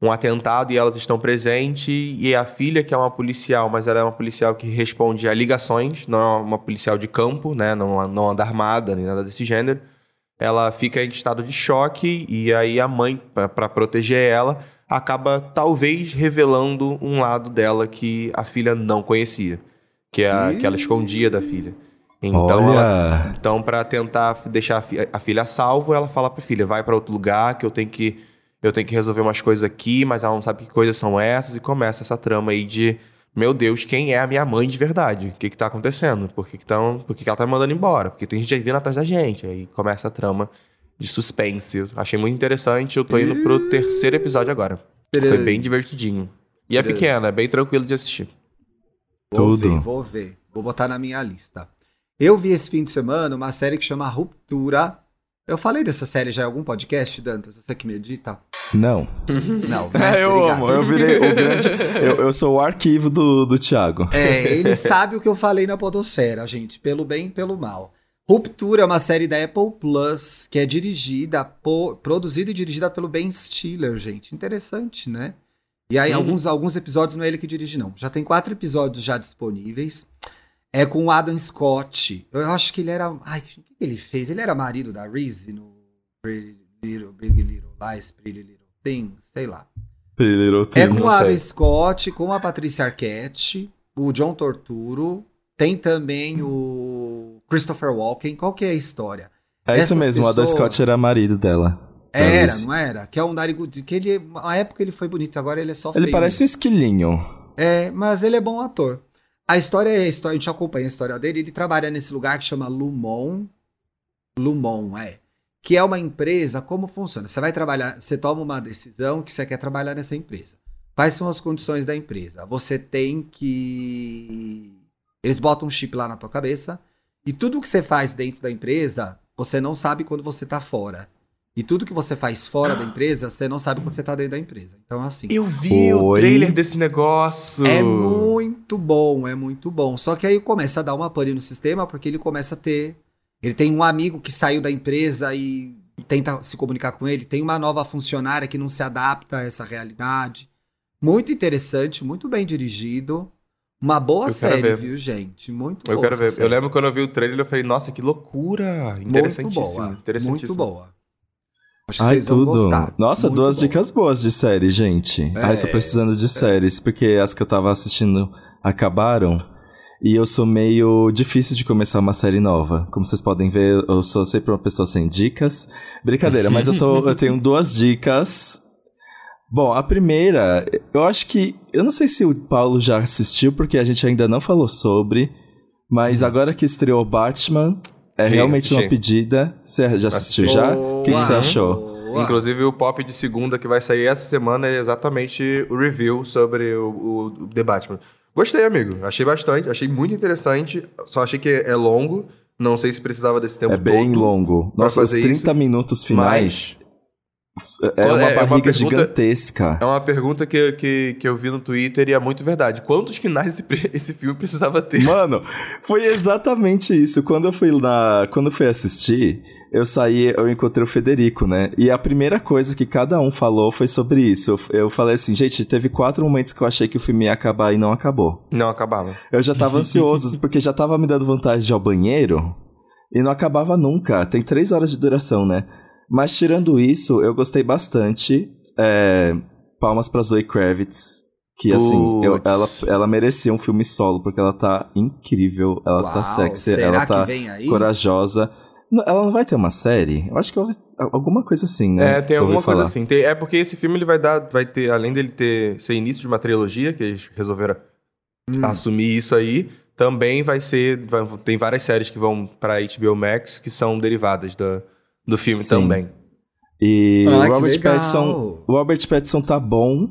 Speaker 3: um atentado e elas estão presentes, e a filha, que é uma policial, mas ela é uma policial que responde a ligações, não é uma policial de campo, né, não, não anda armada, nem nada desse gênero, ela fica em estado de choque e aí a mãe, para proteger ela, acaba talvez revelando um lado dela que a filha não conhecia, que é a, que ela escondia da filha. Então, ela, então para tentar deixar a, fi- a filha a salvo, ela fala pra filha: "Vai para outro lugar que eu tenho que eu tenho que resolver umas coisas aqui", mas ela não sabe que coisas são essas e começa essa trama aí de meu Deus, quem é a minha mãe de verdade? O que que tá acontecendo? Por que, que, tão, por que, que ela tá me mandando embora? Porque tem gente aí vindo atrás da gente. Aí começa a trama de suspense. Eu Achei muito interessante. Eu tô indo pro terceiro episódio agora. Foi bem divertidinho. E é pequena, é bem tranquilo de assistir.
Speaker 2: Vou
Speaker 1: Tudo.
Speaker 2: ver, vou ver. Vou botar na minha lista. Eu vi esse fim de semana uma série que chama Ruptura. Eu falei dessa série já em algum podcast, Dantas? Você que me edita?
Speaker 1: não.
Speaker 2: Não, né?
Speaker 1: É, eu
Speaker 2: Obrigado.
Speaker 1: amo. Eu virei o grande. Eu, eu sou o arquivo do, do Thiago.
Speaker 2: É, ele sabe o que eu falei na podosfera, gente, pelo bem e pelo mal. Ruptura é uma série da Apple Plus, que é dirigida, por, produzida e dirigida pelo Ben Stiller, gente. Interessante, né? E aí,
Speaker 3: Uhum.
Speaker 2: alguns, alguns episódios não é ele que dirige, não. Já tem quatro episódios já disponíveis. É com o Adam Scott. Eu acho que ele era. Ai, o que ele fez? Ele era marido da Reese no Pretty Little, Big Little Lies, Pretty Little Things, sei lá.
Speaker 1: Little
Speaker 2: É
Speaker 1: Things.
Speaker 2: com o. Adam Scott, com a Patrícia Arquette, o John Torturo, tem também o Christopher Walken. Qual que é a história?
Speaker 1: É isso
Speaker 2: essas
Speaker 1: mesmo, o Adam
Speaker 2: pessoas-
Speaker 1: Scott era marido dela.
Speaker 2: Era, não era? Que é um narigudo, que ele, na época ele foi bonito, agora ele é só
Speaker 1: Ele
Speaker 2: feio
Speaker 1: parece um esquilinho.
Speaker 2: é, mas ele é bom ator. A história é a história, a gente acompanha a história dele. Ele trabalha nesse lugar que chama Lumon. Lumon, é. Que é uma empresa, como funciona? Você vai trabalhar, você toma uma decisão que você quer trabalhar nessa empresa. Quais são as condições da empresa? Você tem que. Eles botam um chip lá na tua cabeça. E tudo que você faz dentro da empresa, você não sabe quando você tá fora. E tudo que você faz fora da empresa, você não sabe quando você tá dentro da empresa. Então, assim.
Speaker 3: Eu vi o trailer desse negócio.
Speaker 2: É muito bom, é muito bom. Só que aí começa a dar uma pane no sistema, porque ele começa a ter. Ele tem um amigo que saiu da empresa e tenta se comunicar com ele. Tem uma nova funcionária que não se adapta a essa realidade. Muito interessante, muito bem dirigido. Uma boa
Speaker 3: Eu quero
Speaker 2: série, viu, gente? Muito
Speaker 3: Eu
Speaker 2: boa.
Speaker 3: quero
Speaker 2: essa
Speaker 3: ver. Eu
Speaker 2: série.
Speaker 3: lembro quando eu vi o trailer, eu falei, nossa, que loucura.
Speaker 2: Muito
Speaker 3: Interessantíssimo.
Speaker 2: boa.
Speaker 3: interessantíssimo.
Speaker 2: Muito boa. Acho que
Speaker 1: Ai,
Speaker 2: vocês vão
Speaker 1: tudo.
Speaker 2: gostar.
Speaker 1: Nossa,
Speaker 2: Muito
Speaker 1: duas
Speaker 2: bom.
Speaker 1: dicas boas de série, gente.
Speaker 2: É.
Speaker 1: Ai, tô precisando de séries, porque as que eu tava assistindo acabaram. E eu sou meio difícil de começar uma série nova. Como vocês podem ver, eu sou sempre uma pessoa sem dicas. Brincadeira, mas eu, tô, eu tenho duas dicas. Bom, a primeira, eu acho que. Eu não sei se o Paulo já assistiu, porque a gente ainda não falou sobre. Mas agora que estreou Batman, é
Speaker 3: Sim,
Speaker 1: realmente
Speaker 3: assisti.
Speaker 1: uma pedida. Você já assistiu já? O que que você
Speaker 2: Boa.
Speaker 1: achou?
Speaker 2: Boa.
Speaker 3: Inclusive, o pop de segunda que vai sair essa semana é exatamente o review sobre o, o The Batman. Gostei, amigo. Achei bastante. Achei muito interessante. Só achei que é longo. Não sei se precisava desse tempo
Speaker 1: É bem longo. Nossa, os
Speaker 3: fazer
Speaker 1: 30
Speaker 3: isso,
Speaker 1: minutos finais é uma
Speaker 3: é- é uma
Speaker 1: barriga
Speaker 3: pergunta-
Speaker 1: gigantesca.
Speaker 3: É uma pergunta que, que, que eu vi no Twitter e é muito verdade. Quantos finais esse, esse filme precisava ter?
Speaker 1: Mano, foi exatamente isso. Quando eu fui na, quando eu fui assistir, eu saí, eu encontrei o Federico, né? E a primeira coisa que cada um falou foi sobre isso. Eu, eu falei assim, gente, teve quatro momentos que eu achei que o filme ia acabar e não acabou.
Speaker 3: Não, acabava.
Speaker 1: Eu já tava ansioso, porque já tava me dando vontade de ir ao banheiro e não acabava nunca. Tem três horas de duração, né? Mas tirando isso, eu gostei bastante. É, palmas pra Zoe Kravitz. Que assim, eu- ela,
Speaker 3: Puts.
Speaker 1: ela merecia um filme solo, porque ela tá incrível, ela tá
Speaker 2: Uau,
Speaker 1: sexy,
Speaker 2: será
Speaker 1: ela
Speaker 2: que
Speaker 1: tá
Speaker 2: vem aí?
Speaker 1: corajosa. Não, ela não vai ter uma série? Eu acho que alguma coisa assim, né?
Speaker 3: É, tem alguma coisa assim. Tem- é porque esse filme ele vai dar, vai ter, além dele ter ser início de uma trilogia, que eles resolveram
Speaker 2: Hum.
Speaker 3: assumir isso aí, também vai ser, vai- tem várias séries que vão pra HBO Max que são derivadas do, do filme
Speaker 1: Sim.
Speaker 3: também.
Speaker 1: E
Speaker 2: Ah,
Speaker 1: o
Speaker 2: que
Speaker 1: Robert. Pattinson, o Robert Pattinson tá bom,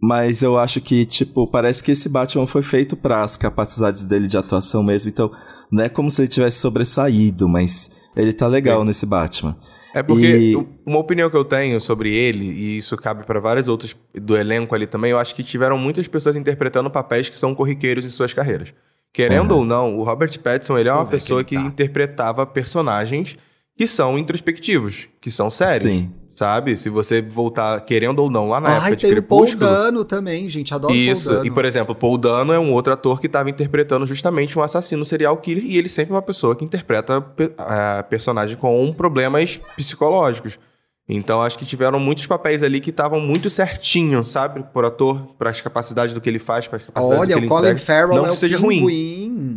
Speaker 1: mas eu acho que tipo, parece que esse Batman foi feito para as capacidades dele de atuação mesmo, então não é como se ele tivesse sobressaído, mas ele tá legal
Speaker 3: Sim.
Speaker 1: nesse Batman.
Speaker 3: É porque
Speaker 1: E-
Speaker 3: uma opinião que eu tenho sobre ele, e isso cabe pra várias outras do elenco ali também, eu acho que tiveram muitas pessoas interpretando papéis que são corriqueiros em suas carreiras. Querendo
Speaker 1: Uhum.
Speaker 3: ou não, o Robert Pattinson ele é uma pessoa que
Speaker 2: tá.
Speaker 3: interpretava personagens que são introspectivos, que são sérios.
Speaker 1: Sim.
Speaker 3: Sabe? Se você voltar, querendo ou não, lá na
Speaker 2: Ai,
Speaker 3: época de
Speaker 2: tem o Paul
Speaker 3: Crepúsculo.
Speaker 2: Dano também, gente. Adoro
Speaker 3: Isso,
Speaker 2: Paul Dano.
Speaker 3: e por exemplo, Paul Dano é um outro ator que estava interpretando justamente um assassino serial killer e ele sempre é uma pessoa que interpreta a personagem com problemas psicológicos. Então acho que tiveram muitos papéis ali que estavam muito certinho, sabe? Por ator, para as capacidades do que ele faz, para as capacidades
Speaker 2: Olha,
Speaker 3: do que ele
Speaker 2: o Colin
Speaker 3: entrega.
Speaker 2: Farrell
Speaker 3: Não
Speaker 2: é
Speaker 3: que
Speaker 2: o
Speaker 3: seja ruim.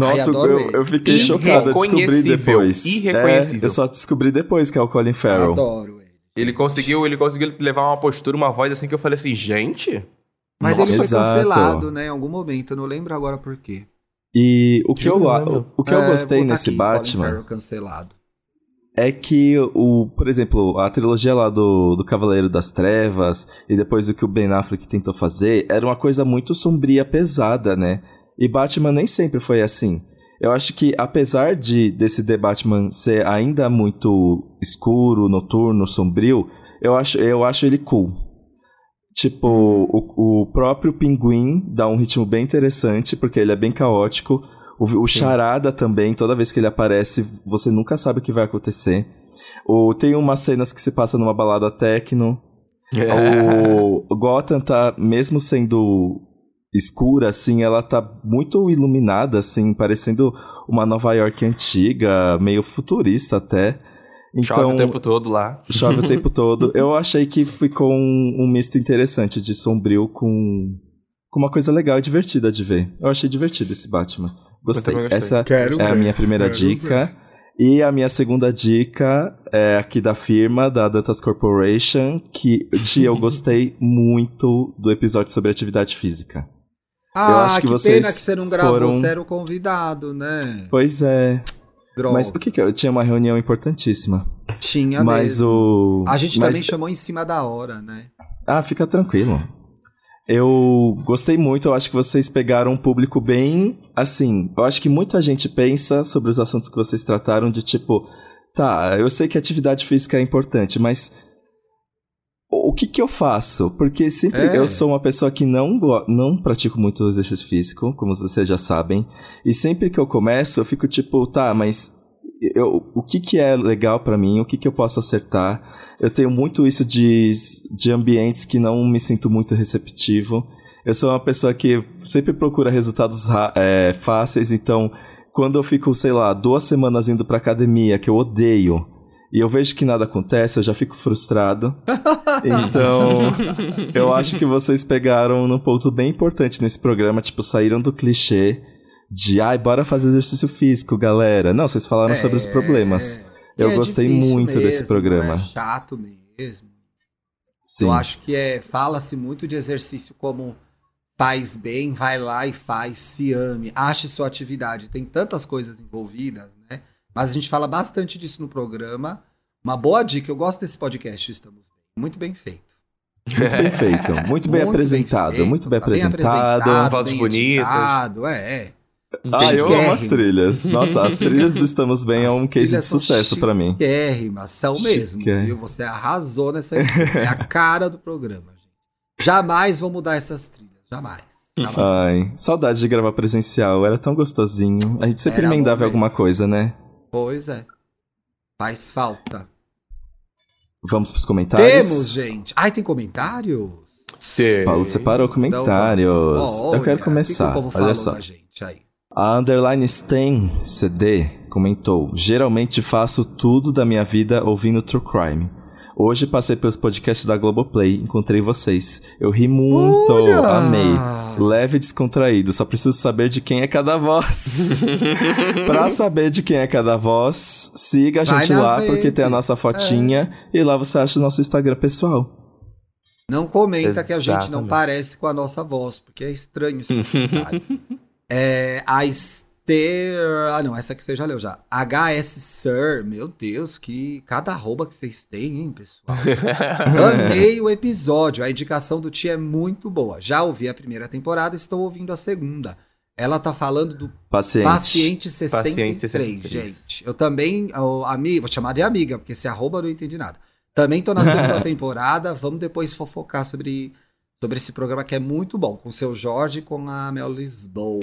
Speaker 1: Nossa,
Speaker 2: Ai,
Speaker 1: eu,
Speaker 2: ele.
Speaker 1: eu fiquei chocado, eu descobri depois.
Speaker 3: irreconhecível.
Speaker 1: É, eu só descobri depois que é o Colin Farrell.
Speaker 2: Adoro ele.
Speaker 3: Ele conseguiu, ele conseguiu levar uma postura, uma voz assim que eu falei assim, gente.
Speaker 2: Mas
Speaker 3: nossa,
Speaker 2: ele foi
Speaker 1: Exato.
Speaker 2: cancelado, né? Em algum momento. Eu não lembro agora por quê.
Speaker 1: E o que eu,
Speaker 3: Eu
Speaker 1: o que eu
Speaker 2: É,
Speaker 1: gostei nesse
Speaker 2: aqui, Colin
Speaker 1: Batman
Speaker 2: Farrell cancelado.
Speaker 1: é que o, por exemplo, a trilogia lá do, do Cavaleiro das Trevas e depois o que o Ben Affleck tentou fazer era uma coisa muito sombria, pesada, né? E Batman nem sempre foi assim. Eu acho que apesar de desse The Batman ser ainda muito escuro, noturno, sombrio, eu acho, eu acho ele cool. Tipo, o, o próprio Pinguim dá um ritmo bem interessante, porque ele é bem caótico. O, o Charada também, toda vez que ele aparece, você nunca sabe o que vai acontecer. O, tem umas cenas que se passa numa balada techno. O, o Gotham tá, mesmo sendo escura, assim, ela tá muito iluminada, assim, parecendo uma Nova York antiga, meio futurista até. Então,
Speaker 3: Chove o tempo todo lá.
Speaker 1: chove o tempo todo. Eu achei que ficou um, um misto interessante de sombrio com, com uma coisa legal e divertida de ver. Eu achei divertido esse Batman. Gostei.
Speaker 3: gostei.
Speaker 1: Essa
Speaker 2: Quero
Speaker 1: é a
Speaker 2: ver,
Speaker 1: minha primeira
Speaker 2: quero
Speaker 1: dica. E a minha segunda dica é aqui da firma, da Dantas Corporation, que tia, eu gostei muito do episódio sobre atividade física.
Speaker 2: Ah,
Speaker 1: acho que
Speaker 2: que,
Speaker 1: vocês
Speaker 2: pena que você não gravou,
Speaker 1: foram-
Speaker 2: você era o convidado, né?
Speaker 1: Pois é.
Speaker 2: Droga.
Speaker 1: Mas o que que eu tinha uma reunião importantíssima.
Speaker 2: Tinha
Speaker 1: mas
Speaker 2: mesmo.
Speaker 1: o
Speaker 2: A gente
Speaker 1: mas-
Speaker 2: também chamou em cima da hora, né?
Speaker 1: Ah, fica tranquilo. Eu gostei muito, eu acho que vocês pegaram um público bem assim. Eu acho que muita gente pensa sobre os assuntos que vocês trataram de tipo, tá, eu sei que atividade física é importante, mas o que que eu faço? Porque sempre
Speaker 2: É.
Speaker 1: eu sou uma pessoa que não não pratico muito exercício físico, como vocês já sabem, e sempre que eu começo, eu fico tipo, tá, mas eu, o que que é legal pra mim? O que que eu posso acertar? Eu tenho muito isso de, de ambientes que não me sinto muito receptivo. Eu sou uma pessoa que sempre procura resultados é, fáceis, então quando eu fico, sei lá, duas semanas indo pra academia, que eu odeio, e eu vejo que nada acontece, eu já fico frustrado. Então, eu acho que vocês pegaram num ponto bem importante nesse programa, tipo, saíram do clichê de, ai, bora fazer exercício físico, galera. Não, vocês falaram sobre os problemas.
Speaker 2: É,
Speaker 1: Eu
Speaker 2: e é
Speaker 1: gostei muito
Speaker 2: mesmo,
Speaker 1: desse programa.
Speaker 2: É chato mesmo.
Speaker 1: Sim.
Speaker 2: Eu acho que é fala-se muito de exercício como faz bem, vai lá e faz, se ame, ache sua atividade. Tem tantas coisas envolvidas, né? Mas a gente fala bastante disso no programa. Uma boa dica, eu gosto desse podcast, estamos bem. Muito bem feito.
Speaker 1: Muito bem feito, muito bem
Speaker 2: Muito
Speaker 1: apresentado,
Speaker 2: feito,
Speaker 1: muito bem
Speaker 2: tá
Speaker 1: apresentado.
Speaker 3: Vozes
Speaker 2: bem
Speaker 3: bonitas.
Speaker 2: É, é.
Speaker 1: Ah, eu amo as trilhas. Nossa, as trilhas do Estamos Bem é
Speaker 2: As
Speaker 1: um case de sucesso pra mim.
Speaker 2: Chiquérrimas, são mesmo, viu? Você arrasou nessa escolha. É a cara do programa, gente. Jamais vou mudar essas trilhas, jamais. jamais.
Speaker 1: Ai, saudade de gravar presencial, era tão gostosinho. A gente sempre
Speaker 2: Era
Speaker 1: emendava alguma coisa, né?
Speaker 2: Pois é. Faz falta.
Speaker 1: Vamos pros comentários?
Speaker 2: Temos, gente. Ai, tem comentários?
Speaker 3: Tem.
Speaker 1: Paulo separou comentários. eu
Speaker 2: Olha,
Speaker 1: quero começar.
Speaker 2: que que o povo
Speaker 1: Olha só.
Speaker 2: da gente aí?
Speaker 1: A Underline Stain CD comentou: Geralmente faço tudo da minha vida ouvindo True Crime. Hoje passei pelos podcasts da Globoplay, encontrei vocês. Eu ri muito,
Speaker 2: Olha!
Speaker 1: amei. Leve e descontraído, só preciso saber de quem é cada voz. pra saber de quem é cada voz, siga a
Speaker 2: Vai
Speaker 1: gente lá, porque tem a
Speaker 2: redes.
Speaker 1: nossa fotinha e lá você acha o nosso Instagram pessoal.
Speaker 2: Não comenta que a gente não
Speaker 3: Exatamente.
Speaker 2: parece com a nossa voz, porque é estranho esse comentário. é, a Esther. Ah, não, essa aqui você já leu já. HS Sir, meu Deus, que cada arroba que vocês têm, hein, pessoal? Amei o episódio. A indicação do Tia é muito boa. Já ouvi a primeira temporada, estou ouvindo a segunda. Ela tá falando do
Speaker 1: Paciente.
Speaker 2: Paciente 63,
Speaker 3: Paciente 63.
Speaker 2: gente. Eu também, amiga, vou chamar de amiga, porque esse arroba eu não entendi nada. Também tô na segunda temporada, vamos depois fofocar sobre, sobre esse programa que é muito bom, com o seu Jorge e com a Mel Lisboa.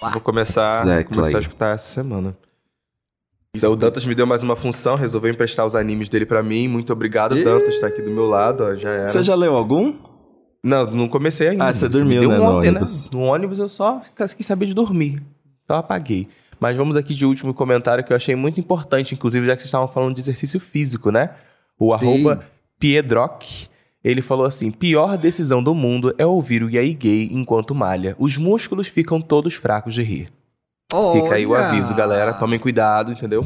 Speaker 3: Vou começar,
Speaker 1: Exactly.
Speaker 3: começar a escutar essa semana. Então, o Dantas me deu mais uma função, resolveu emprestar os animes dele pra mim. Muito obrigado,
Speaker 2: Ih.
Speaker 3: Dantas, tá aqui do meu lado, ó, já era.
Speaker 1: Você já leu algum?
Speaker 3: Não, não comecei ainda.
Speaker 1: Ah, você
Speaker 3: me
Speaker 1: dormiu,
Speaker 3: deu
Speaker 1: né,
Speaker 3: um
Speaker 1: no
Speaker 3: ontem,
Speaker 1: ônibus.
Speaker 3: No ônibus eu só quis saber de dormir. Só apaguei. Mas vamos aqui de último comentário que eu achei muito importante, inclusive já que vocês estavam falando de exercício físico, né? O arroba Piedroc, ele falou assim, pior decisão do mundo é ouvir o Yay Gay enquanto malha. Os músculos ficam todos fracos de rir. Fica aí o
Speaker 2: Olha!
Speaker 3: aviso, galera. Tomem cuidado, entendeu?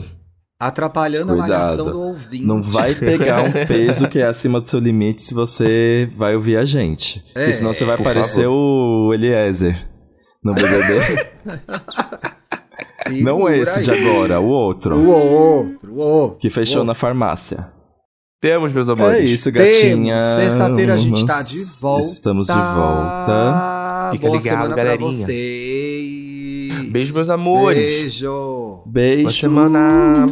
Speaker 2: Atrapalhando a malhação
Speaker 1: Cuidado.
Speaker 2: do ouvinte.
Speaker 1: Não vai pegar um peso que é acima do seu limite se você vai ouvir a gente.
Speaker 2: É,
Speaker 1: Porque senão você vai parecer o Eliezer no BBB. Não esse de
Speaker 2: aí.
Speaker 1: agora, o outro.
Speaker 2: O outro, o outro.
Speaker 1: Que fechou
Speaker 2: o
Speaker 1: na farmácia.
Speaker 3: Temos, meus
Speaker 1: É
Speaker 3: amores.
Speaker 1: isso,
Speaker 2: Temos.
Speaker 1: gatinha.
Speaker 2: Sexta-feira a gente tá de volta.
Speaker 1: Estamos de volta.
Speaker 3: Fica
Speaker 2: Boa
Speaker 3: ligado,
Speaker 2: semana
Speaker 3: galerinha.
Speaker 2: pra vocês.
Speaker 3: Beijo, meus amores.
Speaker 2: Beijo.
Speaker 1: Beijo.
Speaker 3: Boa semana.